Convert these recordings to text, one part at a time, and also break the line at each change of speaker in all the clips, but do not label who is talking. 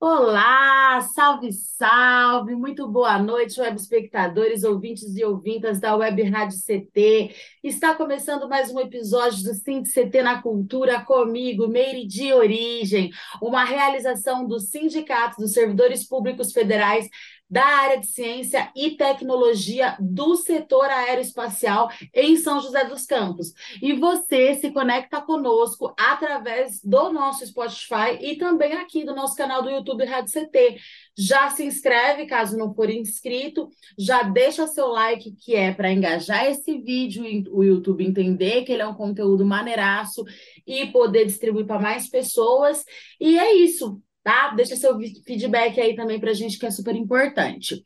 Olá, salve, salve, muito boa noite, web espectadores, ouvintes e ouvintas da Web Rádio CT. Está começando mais um episódio do Sind CT na Cultura comigo, Meire de Origem, uma realização do Sindicato dos Servidores Públicos Federais da área de ciência e tecnologia do setor aeroespacial em São José dos Campos. E você se conecta conosco através do nosso Spotify e também aqui do nosso canal do YouTube Rádio CT. Já se inscreve, caso não for inscrito, já deixa seu like, que é para engajar esse vídeo e o YouTube entender que ele é um conteúdo maneiraço e poder distribuir para mais pessoas. E é isso tá? Deixa seu feedback aí também para a gente, que é super importante.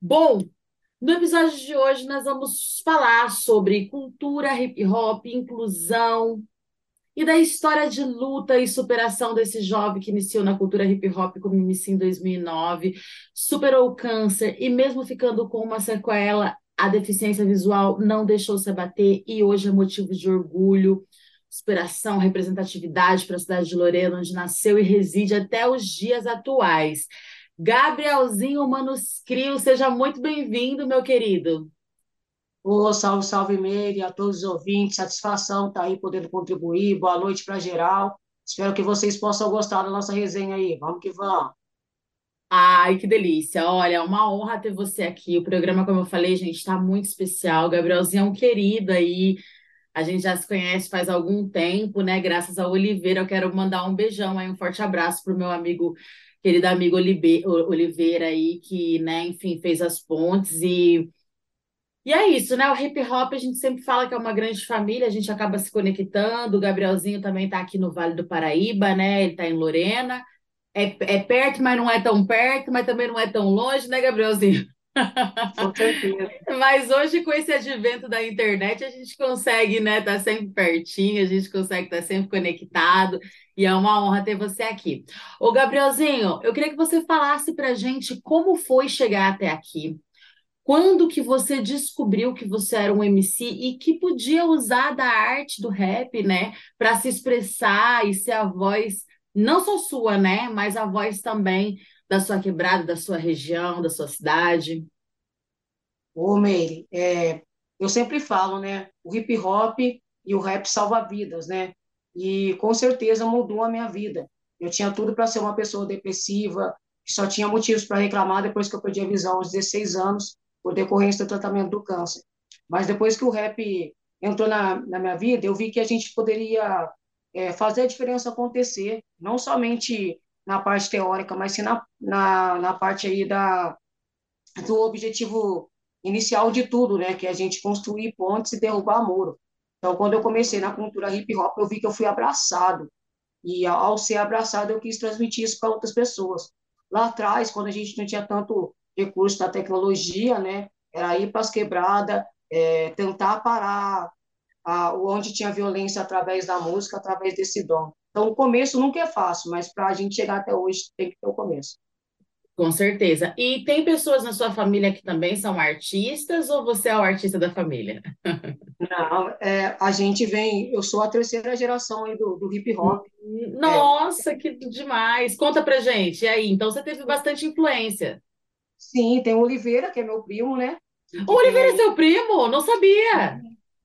Bom, no episódio de hoje nós vamos falar sobre cultura hip hop, inclusão e da história de luta e superação desse jovem que iniciou na cultura hip hop como MC em 2009, superou o câncer e mesmo ficando com uma sequela, a deficiência visual não deixou se abater e hoje é motivo de orgulho inspiração, representatividade para a cidade de Lorena, onde nasceu e reside até os dias atuais. Gabrielzinho Manuscrio, seja muito bem-vindo, meu querido.
Ô, salve, salve, Meire, a todos os ouvintes, satisfação estar tá aí podendo contribuir, boa noite para geral. Espero que vocês possam gostar da nossa resenha aí, vamos que vamos.
Ai, que delícia. Olha, é uma honra ter você aqui. O programa, como eu falei, gente, está muito especial. O Gabrielzinho é um querido aí, a gente já se conhece faz algum tempo, né? Graças a Oliveira, eu quero mandar um beijão aí, um forte abraço para o meu amigo, querido amigo Oliveira aí, que, né, enfim, fez as pontes e. E é isso, né? O hip hop a gente sempre fala que é uma grande família, a gente acaba se conectando. O Gabrielzinho também está aqui no Vale do Paraíba, né? Ele está em Lorena. É, é perto, mas não é tão perto, mas também não é tão longe, né, Gabrielzinho? Mas hoje, com esse advento da internet, a gente consegue, né, estar tá sempre pertinho, a gente consegue estar tá sempre conectado, e é uma honra ter você aqui. Ô, Gabrielzinho, eu queria que você falasse pra gente como foi chegar até aqui. Quando que você descobriu que você era um MC e que podia usar da arte do rap, né, para se expressar e ser a voz, não só sua, né, mas a voz também da sua quebrada, da sua região, da sua cidade?
Ô, Meire, é, eu sempre falo, né? O hip hop e o rap salva vidas, né? E com certeza mudou a minha vida. Eu tinha tudo para ser uma pessoa depressiva, só tinha motivos para reclamar depois que eu perdi a visão aos 16 anos, por decorrência do tratamento do câncer. Mas depois que o rap entrou na, na minha vida, eu vi que a gente poderia é, fazer a diferença acontecer, não somente na parte teórica, mas sim na, na, na parte aí da, do objetivo inicial de tudo, né, que é a gente construir pontes e derrubar muro. Então, quando eu comecei na cultura hip hop, eu vi que eu fui abraçado. E ao ser abraçado, eu quis transmitir isso para outras pessoas. Lá atrás, quando a gente não tinha tanto recurso da tecnologia, né, era ir para as quebradas, é, tentar parar a, onde tinha violência através da música, através desse dom. Então, o começo nunca é fácil, mas para a gente chegar até hoje tem que ter o começo.
Com certeza. E tem pessoas na sua família que também são artistas ou você é o artista da família?
Não, é, a gente vem, eu sou a terceira geração do, do hip hop.
Nossa, é. que demais! Conta pra gente. E aí, então você teve bastante influência.
Sim, tem o Oliveira, que é meu primo, né?
O Oliveira é seu primo? Não sabia.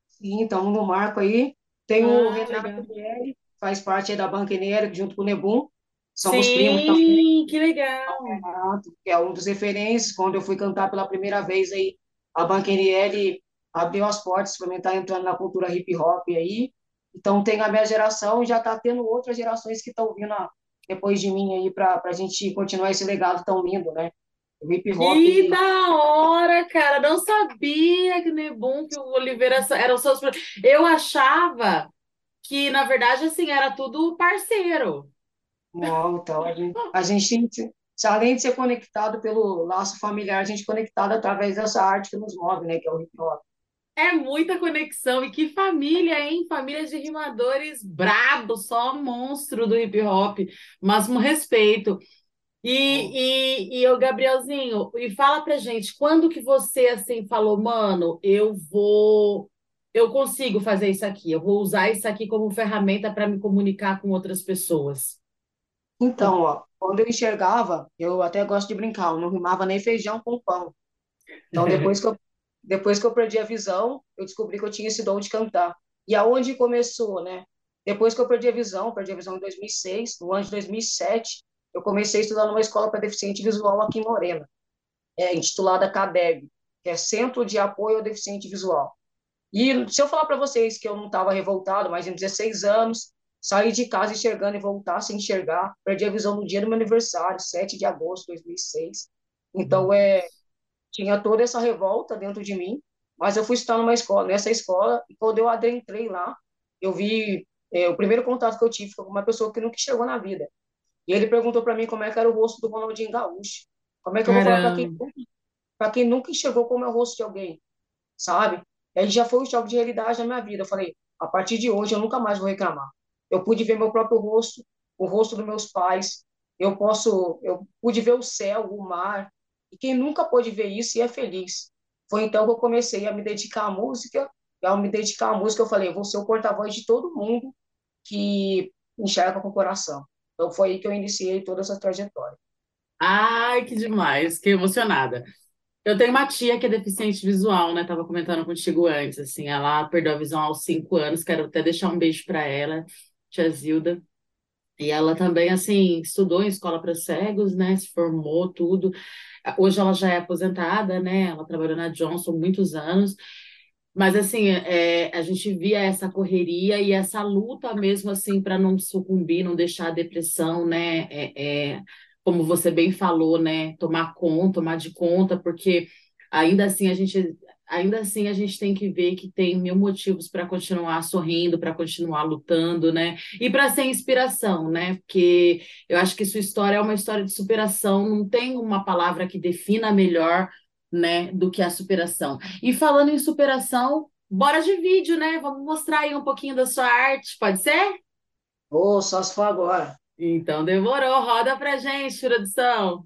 Sim, estamos no marco aí. Tem ah, o Renato Mieri, faz parte da Banca Enérica, junto com o Nebum.
Somos Sim, primos também. que legal.
Que é um dos referências. Quando eu fui cantar pela primeira vez aí, a Banca Enérica abriu as portas para mim estar entrando na cultura hip hop aí. Então tem a minha geração e já está tendo outras gerações que estão vindo depois de mim aí para a gente continuar esse legado tão lindo, né?
O hip hop. Que da hora, cara! Não sabia que o Nebum, que o Oliveira eram seus. Eu achava que, na verdade, assim, era tudo parceiro.
Não, então a gente, a gente além de ser conectado pelo laço familiar, a gente é conectado através dessa arte que nos move, né, que é o hip hop.
É muita conexão. E que família, hein? Família de rimadores brabo, só monstro do hip hop. Mas um respeito. E, e, e o Gabrielzinho, e fala pra gente, quando que você assim falou, mano, eu vou, eu consigo fazer isso aqui, eu vou usar isso aqui como ferramenta para me comunicar com outras pessoas?
Então, ó, quando eu enxergava, eu até gosto de brincar, eu não rimava nem feijão com pão. Então, depois que eu, depois que eu perdi a visão, eu descobri que eu tinha esse dom de cantar. E aonde começou, né? Depois que eu perdi a visão, perdi a visão em 2006, no ano de 2007, eu comecei a estudar numa escola para deficiente visual aqui em Morena, é, intitulada CADEB, que é Centro de Apoio ao Deficiente Visual. E se eu falar para vocês que eu não estava revoltado, mas em 16 anos, saí de casa enxergando e voltar sem enxergar, perdi a visão no dia do meu aniversário, 7 de agosto de 2006. Então, é, tinha toda essa revolta dentro de mim, mas eu fui estudar numa escola, nessa escola, e quando eu adentrei lá, eu vi, é, o primeiro contato que eu tive foi com uma pessoa que nunca chegou na vida, e ele perguntou para mim como é que era o rosto do Ronaldinho Gaúcho. Como é que eu vou falar para quem, pra quem nunca enxergou como é o rosto de alguém, sabe? E aí já foi um choque de realidade na minha vida. Eu falei, a partir de hoje eu nunca mais vou reclamar. Eu pude ver meu próprio rosto, o rosto dos meus pais. Eu posso, eu pude ver o céu, o mar. E quem nunca pôde ver isso e é feliz. Foi então que eu comecei a me dedicar à música. E ao me dedicar à música, eu falei, eu vou ser o porta-voz de todo mundo que enxerga com o coração. Então foi aí que eu iniciei toda essa trajetória.
Ai, que demais, que emocionada. Eu tenho uma tia que é deficiente visual, né? Tava comentando contigo antes, assim, ela perdeu a visão aos cinco anos, quero até deixar um beijo para ela, tia Zilda. E ela também, assim, estudou em escola para cegos, né? Se formou, tudo. Hoje ela já é aposentada, né? Ela trabalhou na Johnson muitos anos. Mas assim, é, a gente via essa correria e essa luta mesmo assim para não sucumbir, não deixar a depressão, né? É, é, como você bem falou, né? Tomar conta, tomar de conta, porque ainda assim a gente ainda assim a gente tem que ver que tem mil motivos para continuar sorrindo, para continuar lutando, né? E para ser inspiração, né? Porque eu acho que sua história é uma história de superação, não tem uma palavra que defina melhor né, do que a superação. E falando em superação, bora de vídeo, né? Vamos mostrar aí um pouquinho da sua arte, pode ser?
Ô, oh, só se for agora.
Então demorou, roda pra gente, produção.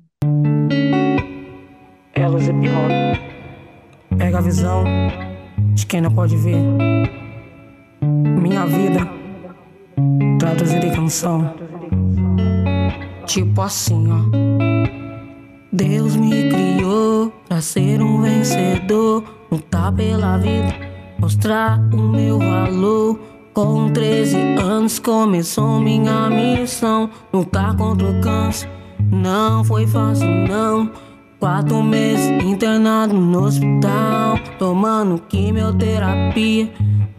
Elas é pior. Pega a visão de quem não pode ver. Minha vida traduzida em canção. Tipo assim, ó. Deus me criou pra ser um vencedor, lutar pela vida, mostrar o meu valor. Com 13 anos começou minha missão, lutar contra o câncer. Não foi fácil, não. Quatro meses internado no hospital, tomando quimioterapia.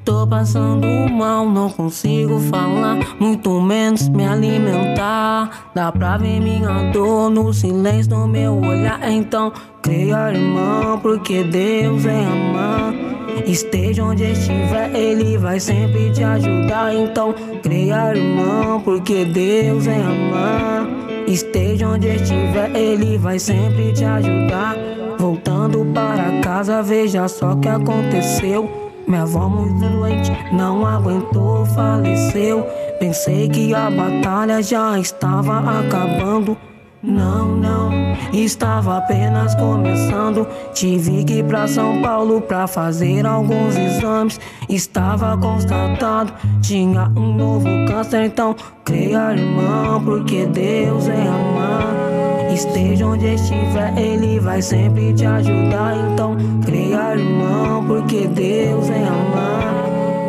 Tô passando mal, não consigo falar, muito menos me alimentar. Dá pra ver minha dor no silêncio do meu olhar. Então, creia, irmão, porque Deus é amar. Esteja onde estiver, Ele vai sempre te ajudar. Então, creia, irmão, porque Deus é amar. Esteja onde estiver, Ele vai sempre te ajudar. Voltando para casa, veja só o que aconteceu. Minha avó muito doente, não aguentou, faleceu. Pensei que a batalha já estava acabando. Não, não, estava apenas começando. Tive que ir pra São Paulo pra fazer alguns exames. Estava constatado, tinha um novo câncer. Então, creia, irmão, porque Deus é amar. Esteja onde estiver, Ele vai sempre te ajudar. Então, creia, irmão, porque Deus é amar.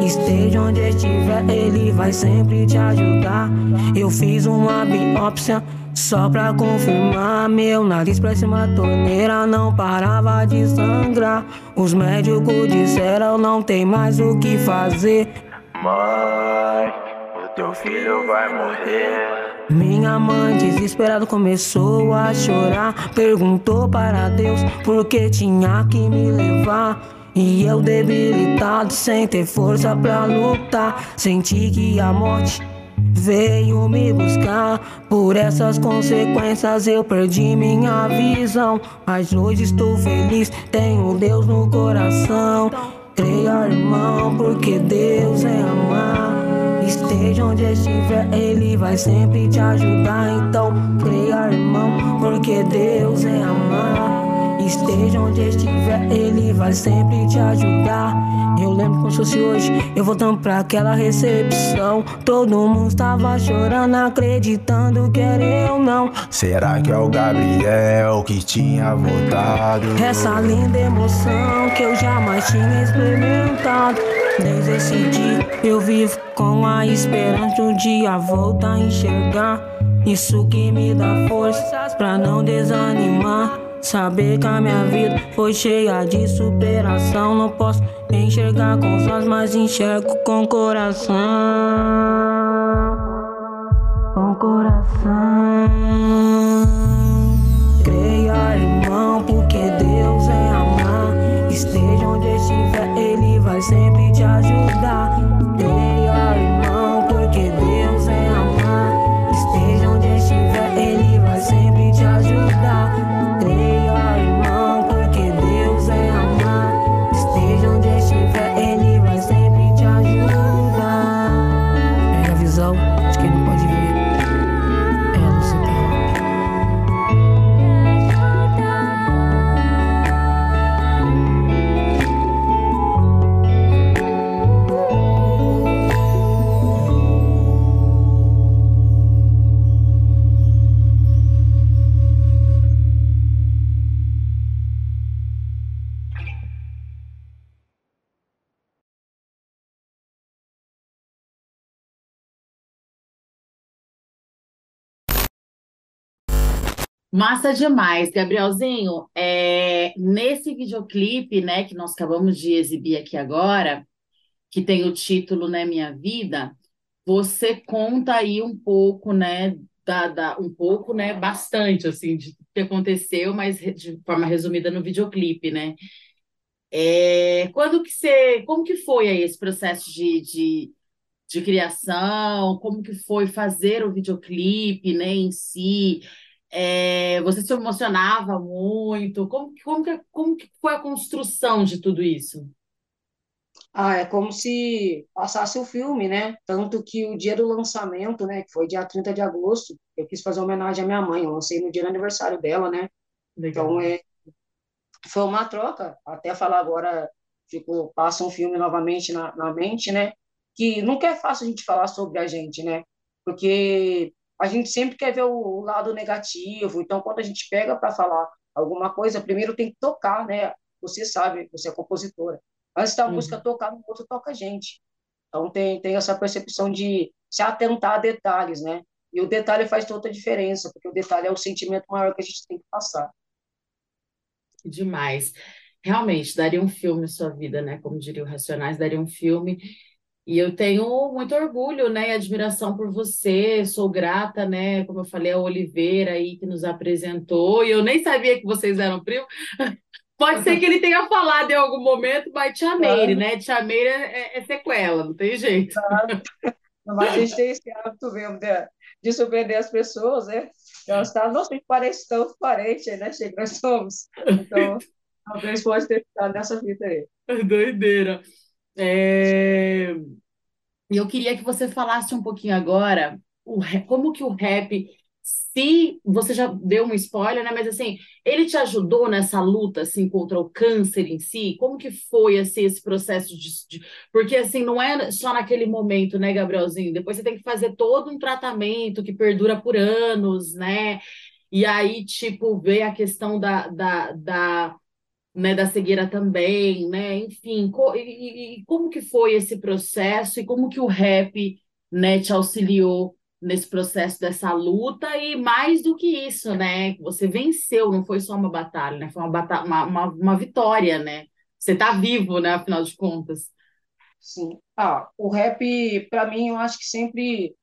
Esteja onde estiver, Ele vai sempre te ajudar. Eu fiz uma biópsia. Só pra confirmar, meu nariz parece uma torneira, não parava de sangrar. Os médicos disseram não tem mais o que fazer.
Mãe, o teu filho vai morrer.
Minha mãe, desesperada, começou a chorar. Perguntou para Deus por que tinha que me levar. E eu debilitado, sem ter força pra lutar. Senti que a morte veio me buscar. Por essas consequências eu perdi minha visão. Mas hoje estou feliz, tenho Deus no coração. Creia, irmão, porque Deus é amar. Esteja onde estiver, Ele vai sempre te ajudar. Então, creia, irmão, porque Deus é amar. Esteja onde estiver, Ele vai sempre te ajudar. Eu lembro como se fosse hoje, eu voltando pra aquela recepção. Todo mundo estava chorando, acreditando que era eu não.
Será que é o Gabriel que tinha voltado?
Essa linda emoção que eu jamais tinha experimentado. Desde esse dia eu vivo com a esperança de um dia voltar a enxergar. Isso que me dá forças pra não desanimar. Saber que a minha vida foi cheia de superação. Não posso enxergar com os olhos, mas enxergo com o coração.
Massa demais, Gabrielzinho. É, nesse videoclipe, né, que nós acabamos de exibir aqui agora, que tem o título, né, Minha Vida, você conta aí um pouco, né, da, da- um pouco, né, bastante, assim, de que aconteceu, mas de forma resumida no videoclipe, né? É, quando que você, como que foi aí esse processo de, de, de criação? Como que foi fazer o videoclipe, né, em si? É, você se emocionava muito? Como, que- como que, como que foi a construção de tudo isso?
Ah, é como se passasse o filme, né? Tanto que o dia do lançamento, né, que foi dia 30 de agosto, eu quis fazer homenagem à minha mãe, eu lancei no dia do aniversário dela, né? Então,
Legal.
é, foi uma troca, até falar agora, tipo, passa um filme novamente na, na mente, né? Que nunca é fácil a gente falar sobre a gente, né? Porque a gente sempre quer ver o, o lado negativo, então quando a gente pega para falar alguma coisa, primeiro tem que tocar, né? Você sabe, você é compositora. Antes da música
Uhum.
tocar, no outro toca a gente. Então tem, tem essa percepção de se atentar a detalhes, né? E o detalhe faz toda a diferença, porque o detalhe é o sentimento maior que a gente tem que passar.
Demais. Realmente, daria um filme sua vida, né? Como diria o Racionais, daria um filme. E eu tenho muito orgulho, né, e admiração por você. Sou grata, né, como eu falei, a Oliveira aí que nos apresentou. E eu nem sabia que vocês eram primos. Pode ser que ele tenha falado em algum momento, mas Tia Meire, né? Tia Meire é, é sequela, não tem jeito.
Mas a gente tem esse hábito mesmo de, de surpreender as pessoas, né? Elas tá, nossa, gente parece tão parente, né? Chega, nós somos. Então, talvez pode ter ficado nessa vida aí.
Doideira. É, E eu queria que você falasse um pouquinho agora o como que o rap, se você já deu um spoiler, né? Mas assim, ele te ajudou nessa luta assim contra o câncer em si? Como que foi assim esse processo de, de- porque assim não é só naquele momento, né, Gabrielzinho? Depois você tem que fazer todo um tratamento que perdura por anos, né? E aí, tipo, ver a questão da, da, da né, da cegueira também, né? Enfim, co- e, e- como que foi esse processo e como que o rap, né, te auxiliou nesse processo dessa luta e mais do que isso, né? Você venceu, não foi só uma batalha, né? Foi uma, bata uma, uma, uma vitória, né? Você tá vivo, né? Afinal de contas.
Sim. Ah, o rap, para mim, eu acho que sempre,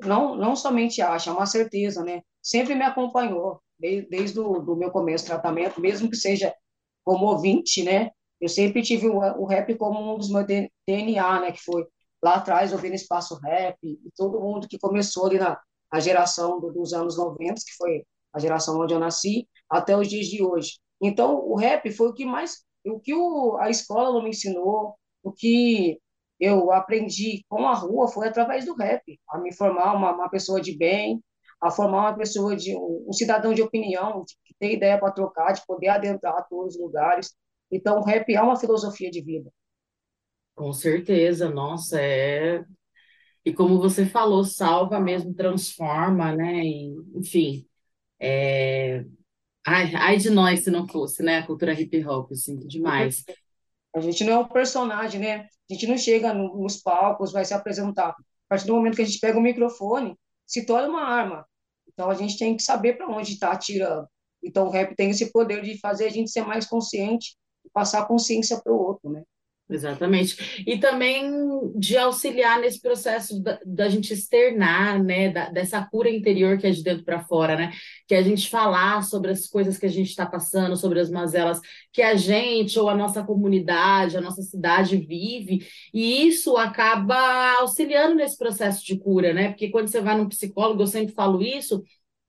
não, não somente acho, é uma certeza, né? Sempre me acompanhou, desde, desde o do meu começo do tratamento, mesmo que seja como ouvinte, né? Eu sempre tive o, rap como um dos meus DNA, né? Que foi, lá atrás ouvindo Espaço Rap, e todo mundo que começou ali na, na geração do, dos anos 90, que foi a geração onde eu nasci, até os dias de hoje. Então, o rap foi o que mais, o que o, a escola me ensinou, o que eu aprendi com a rua foi através do rap, a me formar uma, uma pessoa de bem, a formar uma pessoa de um, cidadão de opinião, de, que tem ideia para trocar, de poder adentrar todos os lugares. Então, o rap é uma filosofia de vida.
Com certeza, nossa, é. E como você falou, salva mesmo, transforma, né? E, enfim, é... ai, ai de nós se não fosse, né? A cultura hip hop, assim, demais.
A gente não é um personagem, né? A gente não chega no, nos palcos, vai se apresentar. A partir do momento que a gente pega o microfone, se torna uma arma. Então a gente tem que saber para onde está atirando. Então o rap tem esse poder de fazer a gente ser mais consciente e passar a consciência para o outro, né?
Exatamente. E também de auxiliar nesse processo da, da gente externar, né, da, dessa cura interior que é de dentro para fora, né? Que é a gente falar sobre as coisas que a gente está passando, sobre as mazelas que a gente ou a nossa comunidade, a nossa cidade vive, e isso acaba auxiliando nesse processo de cura, né? Porque quando você vai num psicólogo, eu sempre falo isso,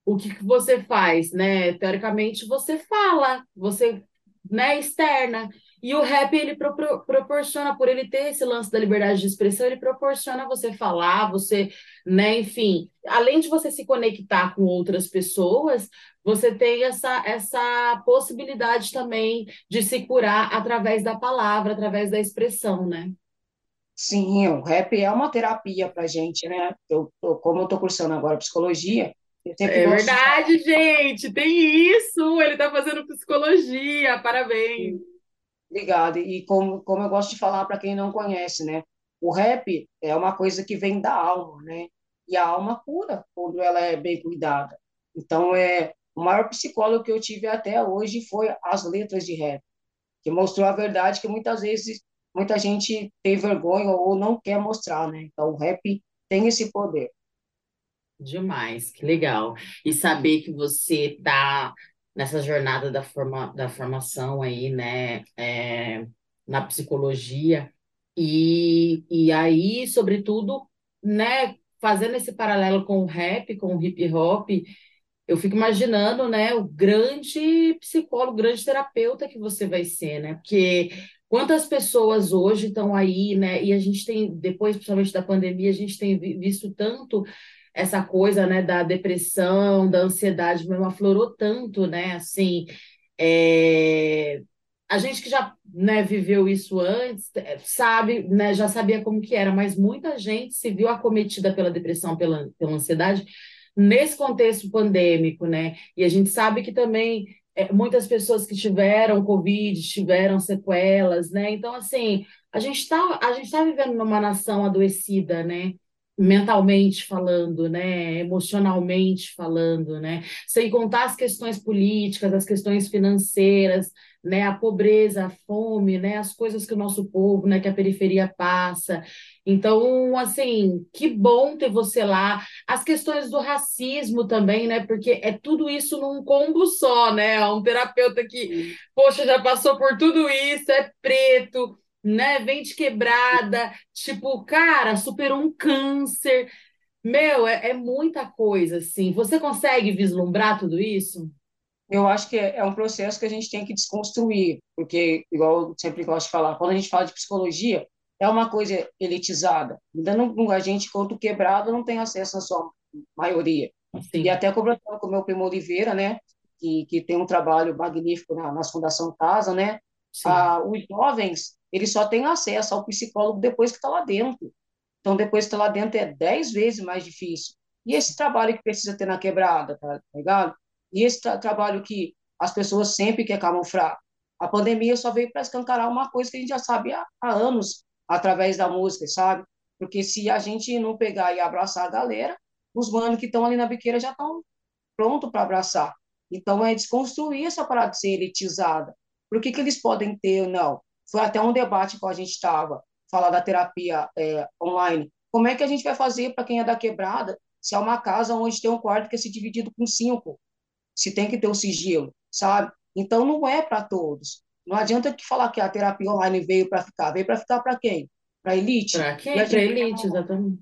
o que, que você faz, né? Teoricamente, você fala, você, né, externa. E o rap, ele pro, pro, proporciona, por ele ter esse lance da liberdade de expressão, ele proporciona você falar, você, né, enfim, além de você se conectar com outras pessoas, você tem essa, essa possibilidade também de se curar através da palavra, através da expressão, né?
Sim, o rap é uma terapia pra gente, né? Eu, eu como eu estou cursando agora psicologia,
é verdade, gente, tem isso. Ele está fazendo psicologia, parabéns.
Obrigado. E como, como eu gosto de falar para quem não conhece, né? O rap é uma coisa que vem da alma, né? E a alma cura quando ela é bem cuidada. Então, é, o maior psicólogo que eu tive até hoje foi as letras de rap, que mostrou a verdade que muitas vezes muita gente tem vergonha ou não quer mostrar, né? Então, o rap tem esse poder.
Demais, que legal. E saber que você está nessa jornada da, forma, da formação aí, né, é, na psicologia, e, e aí, sobretudo, né, fazendo esse paralelo com o rap, com o hip hop, eu fico imaginando, né, o grande psicólogo, o grande terapeuta que você vai ser, né, porque quantas pessoas hoje estão aí, né, e a gente tem, depois, principalmente da pandemia, a gente tem visto tanto essa coisa, né, da depressão, da ansiedade mesmo aflorou tanto, né, assim, é... a gente que já, né, viveu isso antes, é, sabe, né, já sabia como que era, mas muita gente se viu acometida pela depressão, pela, pela ansiedade, nesse contexto pandêmico, né, e a gente sabe que também é, muitas pessoas que tiveram Covid, tiveram sequelas, né, então, assim, a gente está tá vivendo numa nação adoecida, né, mentalmente falando, né, emocionalmente falando, né, sem contar as questões políticas, as questões financeiras, né, a pobreza, a fome, né, as coisas que o nosso povo, né, que a periferia passa. Então, assim, que bom ter você lá. As questões do racismo também, né, porque é tudo isso num combo só, né, um terapeuta que, poxa, já passou por tudo isso, é preto, né? Vem de quebrada, tipo, cara, superou um câncer. Meu, é, é muita coisa, assim. Você consegue vislumbrar tudo isso?
Eu acho que é, é um processo que a gente tem que desconstruir, porque, igual eu sempre gosto de falar, quando a gente fala de psicologia, é uma coisa elitizada. Ainda não, a gente, quanto quebrado, não tem acesso na sua maioria. Sim. E até conversando com o meu primo Oliveira, né, que, que tem um trabalho magnífico na, na Fundação Casa, né, ah, os jovens ele só tem acesso ao psicólogo depois que está lá dentro. Então, depois que está lá dentro, é dez vezes mais difícil. E esse trabalho que precisa ter na quebrada, tá ligado? E esse tra trabalho que as pessoas sempre querem camuflar. A pandemia só veio para escancarar uma coisa que a gente já sabe há, há anos, através da música, sabe? Porque se a gente não pegar e abraçar a galera, os manos que estão ali na biqueira já estão prontos para abraçar. Então, é desconstruir essa parada de ser elitizada. Por que, que eles podem ter, não? Foi até um debate que a gente estava, falar da terapia é, online. Como é que a gente vai fazer para quem é da quebrada, se é uma casa onde tem um quarto que é se dividido com cinco? Se tem que ter o sigilo, sabe? Então, não é para todos. Não adianta que falar que a terapia online veio para ficar. Veio para ficar para quem? para elite.
Para quem? Para elite, tá exatamente.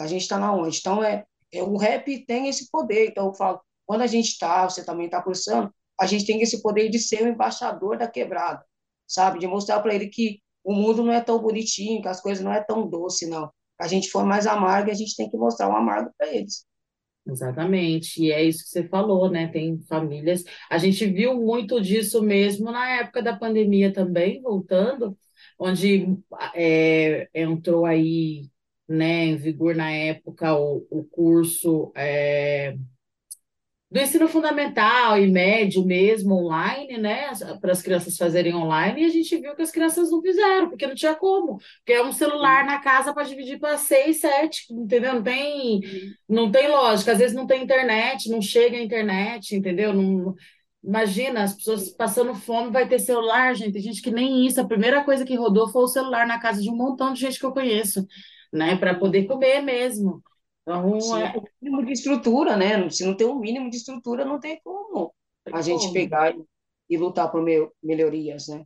A gente está na onde? Então, é, é, o rap tem esse poder. Então, eu falo, quando a gente está, você também está cursando, a gente tem esse poder de ser o embaixador da quebrada, sabe? De mostrar para ele que o mundo não é tão bonitinho, que as coisas não é tão doce, não. A gente for mais amargo, a gente tem que mostrar o amargo para eles.
Exatamente, e é isso que você falou, né? Tem famílias. A gente viu muito disso mesmo na época da pandemia também, voltando, onde é, entrou aí, né, em vigor na época o, o curso é, do ensino fundamental e médio mesmo, online, né? Para as crianças fazerem online, e a gente viu que as crianças não fizeram, porque não tinha como. Porque é um celular na casa para dividir para seis, sete, entendeu? Não tem, não tem lógica. Às vezes não tem internet, não chega a internet, entendeu? Não, imagina, as pessoas passando fome, vai ter celular, gente. Tem gente que nem isso. A primeira coisa que rodou foi o celular na casa de um montão de gente que eu conheço, né? Para poder comer mesmo.
Então, é... o mínimo de estrutura, né? Se não tem um mínimo de estrutura, não tem como a gente pegar e, e lutar por me melhorias, né?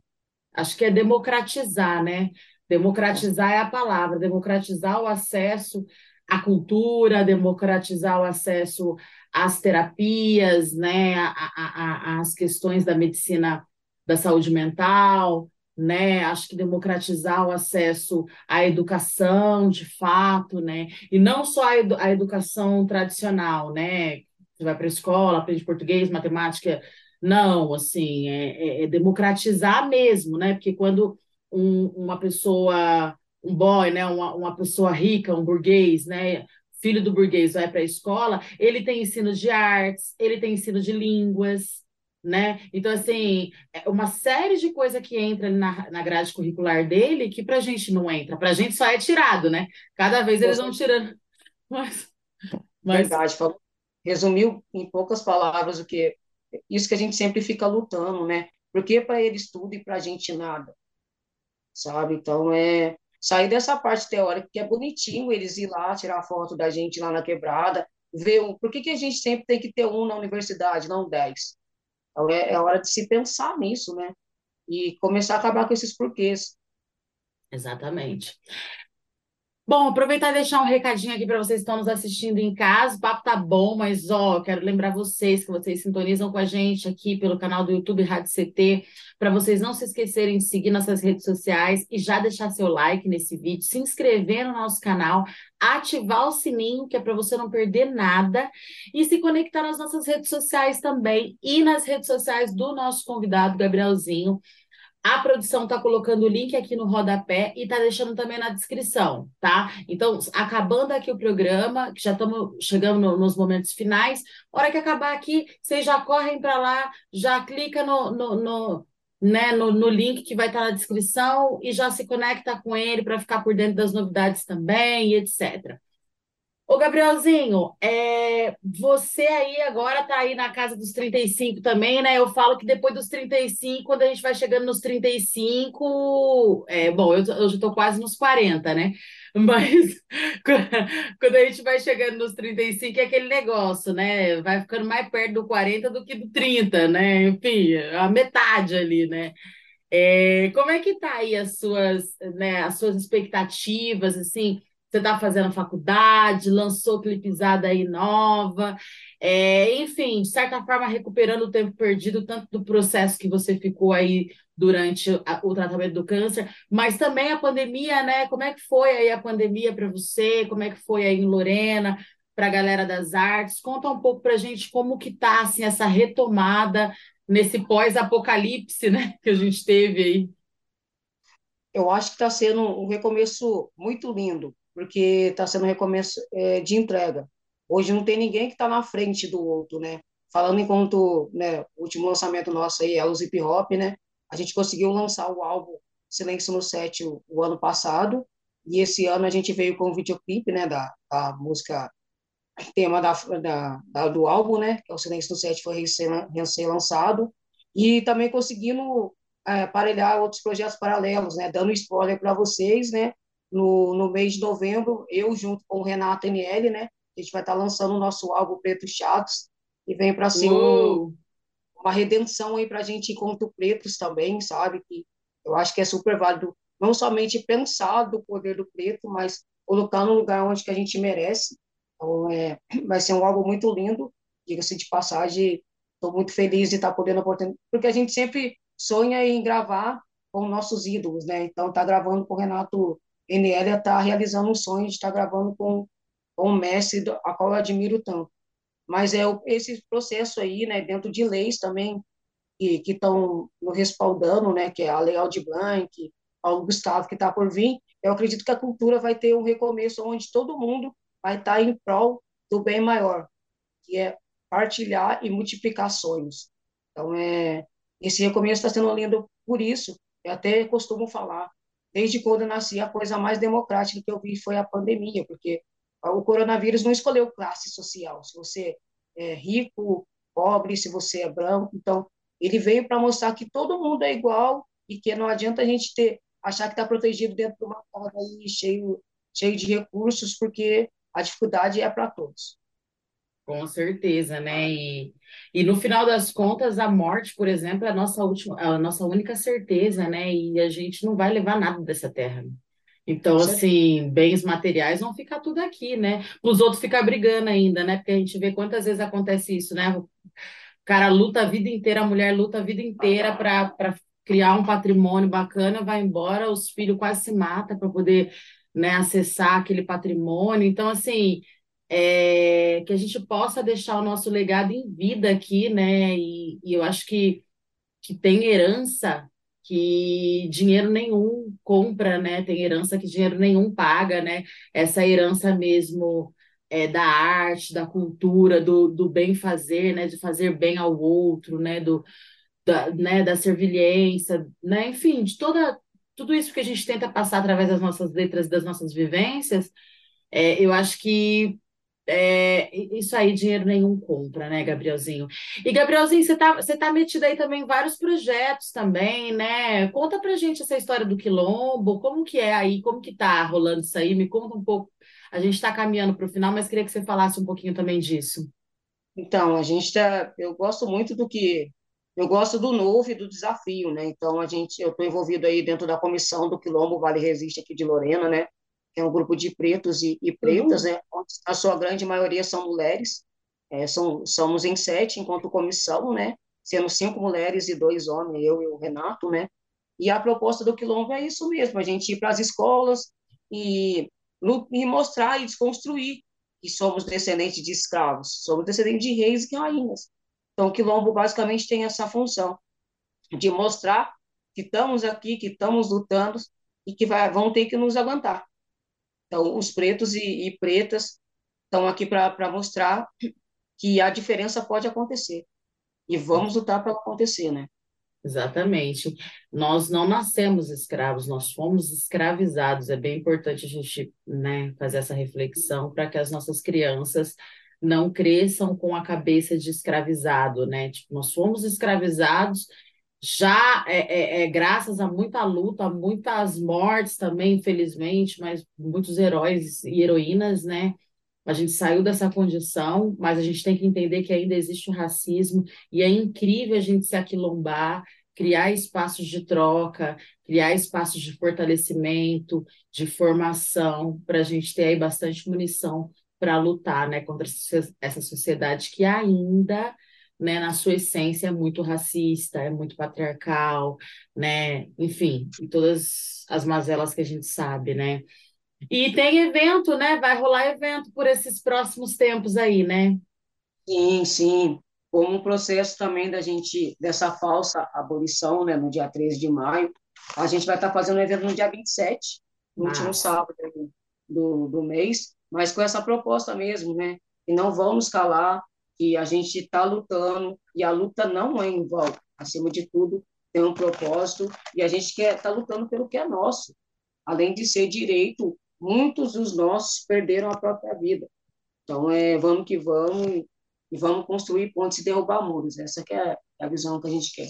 Acho que é democratizar, né? Democratizar é a palavra, democratizar o acesso à cultura, democratizar o acesso às terapias, né? Às questões da medicina da saúde mental, né? Acho que democratizar o acesso à educação, de fato, né? E não só a, edu a educação tradicional, né? Você vai para a escola, aprende português, matemática. Não, assim, é, é, é democratizar mesmo, né? Porque quando um, uma pessoa, um boy, né? Uma, uma pessoa rica, um burguês, né? Filho do burguês vai para a escola, ele tem ensino de artes, ele tem ensino de línguas, né? Então, assim, é uma série de coisas que entra na, na grade curricular dele que para a gente não entra, para a gente só é tirado, né? Cada vez eles vão tirando. Mas,
mas... Verdade, resumiu em poucas palavras o que isso que a gente sempre fica lutando, né? Porque para eles tudo e para a gente nada, sabe? Então é sair dessa parte teórica que é bonitinho eles ir lá tirar foto da gente lá na quebrada, ver um, por que que a gente sempre tem que ter um na universidade, não dez? Então, é, é hora de se pensar nisso, né? E começar a acabar com esses porquês.
Exatamente. Bom, aproveitar e deixar um recadinho aqui para vocês que estão nos assistindo em casa. O papo tá bom, mas ó, quero lembrar vocês que vocês sintonizam com a gente aqui pelo canal do YouTube Rádio CT, para vocês não se esquecerem de seguir nossas redes sociais e já deixar seu like nesse vídeo, se inscrever no nosso canal, ativar o sininho, que é para você não perder nada, e se conectar nas nossas redes sociais também e nas redes sociais do nosso convidado, Gabrielzinho. A produção está colocando o link aqui no rodapé e está deixando também na descrição, tá? Então, acabando aqui o programa, que já estamos chegando no, nos momentos finais, hora que acabar aqui, vocês já correm para lá, já clica no, no, no né, no, no, link que vai estar tá na descrição e já se conecta com ele para ficar por dentro das novidades também e etc. Ô, Gabrielzinho, é, você aí agora está aí na casa dos 35 também, né? Eu falo que depois dos 35, quando a gente vai chegando nos 35, é, bom, eu, eu já estou quase nos 40, né? Mas quando a gente vai chegando nos 35, é aquele negócio, né? Vai ficando mais perto do 40 do que do 30, né? Enfim, a metade ali, né? É, como é que tá aí as suas, né, as suas expectativas, assim? Você está fazendo faculdade, lançou clipizada aí nova, é, enfim, de certa forma recuperando o tempo perdido, tanto do processo que você ficou aí durante a, o tratamento do câncer, mas também a pandemia, né? Como é que foi aí a pandemia para você? Como é que foi aí em Lorena, para a galera das artes? Conta um pouco para a gente como que tá assim, essa retomada nesse pós-apocalipse, né? Que a gente teve aí.
Eu acho que está sendo um recomeço muito lindo porque está sendo recomeço é, de entrega. Hoje não tem ninguém que está na frente do outro, né? Falando enquanto, né, o último lançamento nosso aí é o Zip Hop, né? A gente conseguiu lançar o álbum Silêncio no Set o, o ano passado, e esse ano a gente veio com o videoclipe, né, da, da música tema da, da, da, do álbum, né, que é o Silêncio no Set foi recém-lançado, e também conseguindo é, aparelhar outros projetos paralelos, né, dando spoiler para vocês, né, no, no mês de novembro, eu junto com o Renato NL, né? A gente vai estar lançando o nosso álbum Pretos Chatos, e vem para ser um, uma redenção aí para a gente enquanto pretos também, sabe? Que eu acho que é super válido não somente pensar do poder do preto, mas colocar no lugar onde que a gente merece. Então, é, vai ser um álbum muito lindo, diga-se de passagem, estou muito feliz de estar podendo porque a gente sempre sonha em gravar com nossos ídolos, né? Então, tá gravando com o Renato Enélia, tá realizando um sonho de estar gravando com, com o mestre, a qual eu admiro tanto. Mas é esse processo aí, né, dentro de leis também, que estão respaldando, né, que é a Lei Aldir Blanc, Paulo Gustavo, que está por vir, eu acredito que a cultura vai ter um recomeço onde todo mundo vai estar tá em prol do bem maior, que é partilhar e multiplicar sonhos. Então, é, esse recomeço está sendo lindo por isso. Eu até costumo falar, desde quando eu nasci, a coisa mais democrática que eu vi foi a pandemia, porque o coronavírus não escolheu classe social, se você é rico, pobre, se você é branco. Então, ele veio para mostrar que todo mundo é igual e que não adianta a gente ter achar que está protegido dentro de uma casa aí cheio, cheio de recursos, porque a dificuldade é para todos.
Com certeza, né? E, e no final das contas, a morte, por exemplo, é a nossa última, a nossa única certeza, né? E a gente não vai levar nada dessa terra. Então, assim, bens materiais vão ficar tudo aqui, né? Os outros ficar brigando ainda, né? Porque a gente vê quantas vezes acontece isso, né? O cara luta a vida inteira, a mulher luta a vida inteira para criar um patrimônio bacana, vai embora, os filhos quase se matam para poder, né, acessar aquele patrimônio. Então, assim, é, que a gente possa deixar o nosso legado em vida aqui, né? E, e eu acho que, que tem herança que dinheiro nenhum compra, né? Tem herança que dinheiro nenhum paga, né? Essa herança mesmo é, da arte, da cultura, do, do bem fazer, né? De fazer bem ao outro, né? Do, da, né, da servilhência, né, enfim, de toda, tudo isso que a gente tenta passar através das nossas letras, das nossas vivências, é, eu acho que é, isso aí dinheiro nenhum compra, né, Gabrielzinho? E, Gabrielzinho, você tá, você tá metido aí também em vários projetos também, né? Conta pra gente essa história do Quilombo, como que é aí, como que tá rolando isso aí? Me conta um pouco. A gente está caminhando para o final, mas queria que você falasse um pouquinho também disso.
Então, a gente tá, eu gosto muito do que eu gosto do novo e do desafio, né? Então a gente, eu estou envolvido aí dentro da comissão do Quilombo Vale Resiste aqui de Lorena, né? É um grupo de pretos e, e pretas, uhum. né? A sua grande maioria são mulheres, é, são, somos em sete enquanto comissão, né? Sendo cinco mulheres e dois homens, eu e o Renato, né? E a proposta do Quilombo é isso mesmo, a gente ir para as escolas e, e mostrar e desconstruir que somos descendentes de escravos, somos descendentes de reis e rainhas então, o quilombo basicamente tem essa função de mostrar que estamos aqui, que estamos lutando e que vai, vão ter que nos aguentar. Então, os pretos e, e pretas estão aqui para mostrar que a diferença pode acontecer. E vamos lutar para acontecer, né?
Exatamente. Nós não nascemos escravos, nós fomos escravizados. É bem importante a gente né, fazer essa reflexão para que as nossas crianças não cresçam com a cabeça de escravizado, né? Tipo, nós fomos escravizados já é, é, é, graças a muita luta, a muitas mortes também, infelizmente, mas muitos heróis e heroínas, né? A gente saiu dessa condição, mas a gente tem que entender que ainda existe o racismo e é incrível a gente se aquilombar, criar espaços de troca, criar espaços de fortalecimento, de formação, para a gente ter aí bastante munição para lutar né, contra essa sociedade que ainda, né, na sua essência, é muito racista, é muito patriarcal, né? Enfim, e todas as mazelas que a gente sabe, né? E tem evento, né? Vai rolar evento por esses próximos tempos aí, né?
Sim, sim. Como um processo também da gente, dessa falsa abolição, né, no dia 13 de maio, a gente vai estar fazendo um evento no dia 27, no Nossa. último sábado do, do mês, mas com essa proposta mesmo, né? E não vamos calar que a gente está lutando e a luta não é em vão. Acima de tudo, tem um propósito e a gente quer está lutando pelo que é nosso. Além de ser direito, muitos dos nossos perderam a própria vida. Então, é, vamos que vamos e vamos construir pontes e derrubar muros. Essa que é a visão que a gente quer.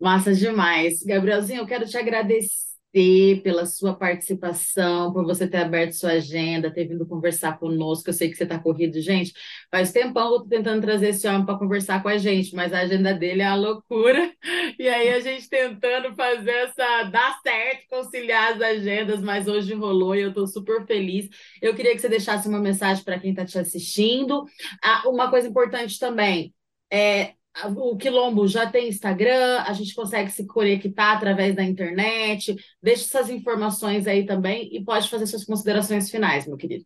Massa demais. Gabrielzinho, eu quero te agradecer agradecer pela sua participação, por você ter aberto sua agenda, ter vindo conversar conosco. Eu sei que você está corrido, gente. Faz tempão que eu estou tentando trazer esse homem para conversar com a gente, mas a agenda dele é uma loucura. E aí a gente tentando fazer essa dar certo, conciliar as agendas, mas hoje rolou e eu estou super feliz. Eu queria que você deixasse uma mensagem para quem está te assistindo. Ah, uma coisa importante também, é, o Quilombo já tem Instagram, a gente consegue se conectar através da internet. Deixe essas informações aí também e pode fazer suas considerações finais, meu querido.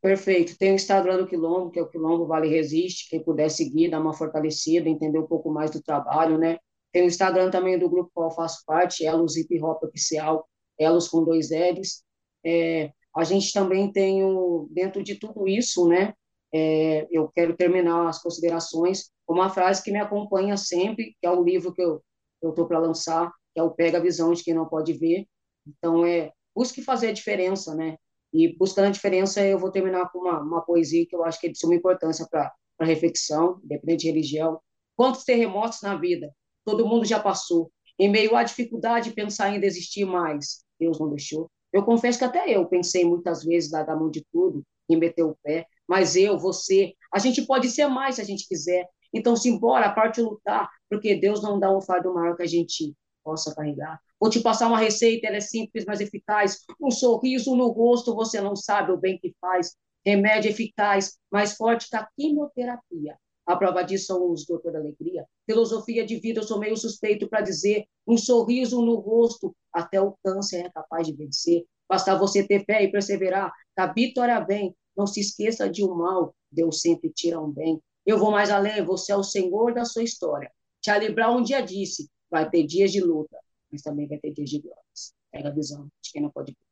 Perfeito. Tem o Instagram do Quilombo, que é o Quilombo Vale Resiste. Quem puder seguir, dar uma fortalecida, entender um pouco mais do trabalho, né? Tem o Instagram também do grupo qual eu faço parte, Elos Hip Hop Oficial, Elos com dois L's. É, a gente também tem, o, dentro de tudo isso, né? É, eu quero terminar as considerações uma frase que me acompanha sempre, que é o livro que eu estou para lançar, que é o Pega a Visão de Quem Não Pode Ver. Então, é busque fazer a diferença, né? E buscando a diferença, eu vou terminar com uma, uma poesia que eu acho que é de suma importância para a reflexão, independente de religião. Quantos terremotos na vida todo mundo já passou. Em meio à dificuldade, pensar em desistir mais, Deus não deixou. Eu confesso que até eu pensei muitas vezes dar a mão de tudo e meter o pé, mas eu, você, a gente pode ser mais se a gente quiser. Então, se embora, a parte lutar, porque Deus não dá um fardo maior que a gente possa carregar. Vou te passar uma receita, ela é simples, mas eficaz. Um sorriso no rosto, você não sabe o bem que faz. Remédio eficaz, mais forte que a quimioterapia. A prova disso são os da Alegria. Filosofia de vida, eu sou meio suspeito para dizer. Um sorriso no rosto, até o câncer é capaz de vencer. Basta você ter fé e perseverar, a vitória vem. Não se esqueça de um mal, Deus sempre tira um bem. Eu vou mais além, você é o Senhor da sua história. Charlie Brown um dia disse, vai ter dias de luta, mas também vai ter dias de glórias. Pega a visão de quem não pode ver.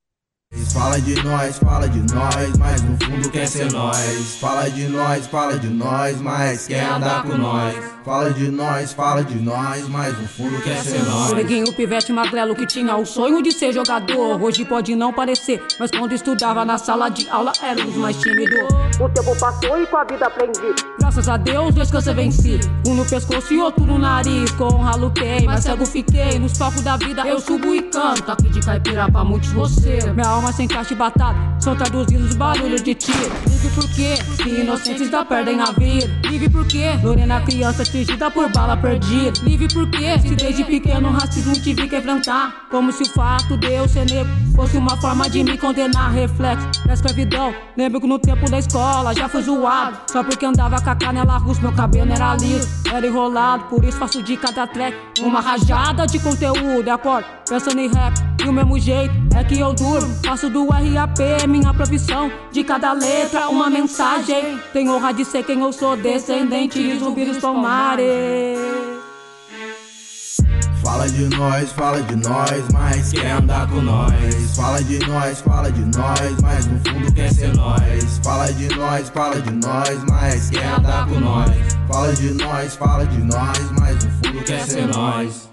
Fala de nós, fala de nós, mas no fundo quer ser nós. Fala de nós, fala de nós, mas quer andar com nós. Fala de nós, fala de nós, mas no fundo quer ser nós.
Neguinho, pivete magrelo que tinha o sonho de ser jogador. Hoje pode não parecer, mas quando estudava na sala de aula era os mais tímidos. O tempo passou e com a vida aprendi. Graças a Deus, dois câncer venci. Um no pescoço e outro no nariz. Com honra lutei, mas cego fiquei. Nos palcos da vida eu subo e canto. Aqui de caipira pra muitos você. Minha alma sem caixa de batata. São traduzidos os barulhos de tiro. Vive por quê? Que inocentes da perdem a vida. Vive por quê? Lorena criança atingida por bala perdida. Vive por quê? Se desde pequeno racismo tive que enfrentar. Como se o fato de eu ser negro fosse uma forma de me condenar. Reflexo da escravidão. Lembro que no tempo da escola já fui zoado. Só porque andava com a canela russa, meu cabelo era liso. Era enrolado, por isso faço de cada track uma rajada de conteúdo. Acordo pensando em rap. E o mesmo jeito é que eu durmo. Faço do RAP minha profissão. De cada letra, uma mensagem. Tenho honra de ser quem eu sou, descendente de zumbis palmares.
Fala de nós, fala de nós, mas quer andar com nós. Fala de nós, fala de nós, mas no fundo quer ser nós. Fala de nós, fala de nós, mas quer andar com nós. Fala de nós, fala de nós, mas no fundo quer ser nós.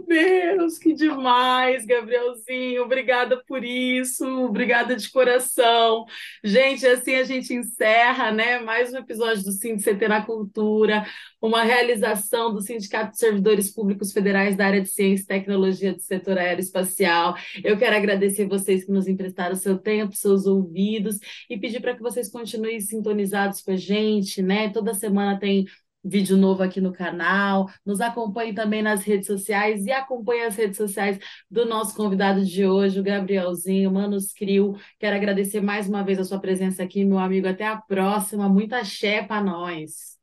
Meu Deus, que demais, Gabrielzinho. Obrigada por isso, obrigada de coração. Gente, assim a gente encerra, né? Mais um episódio do CT na Cultura, uma realização do Sindicato de Servidores Públicos Federais da área de Ciência e Tecnologia do setor aeroespacial. Eu quero agradecer vocês que nos emprestaram seu tempo, seus ouvidos e pedir para que vocês continuem sintonizados com a gente, né? Toda semana tem vídeo novo aqui no canal. Nos acompanhe também nas redes sociais e acompanhe as redes sociais do nosso convidado de hoje, o Gabrielzinho, Manos Crio. Quero agradecer mais uma vez a sua presença aqui, meu amigo. Até a próxima. Muita axé para nós.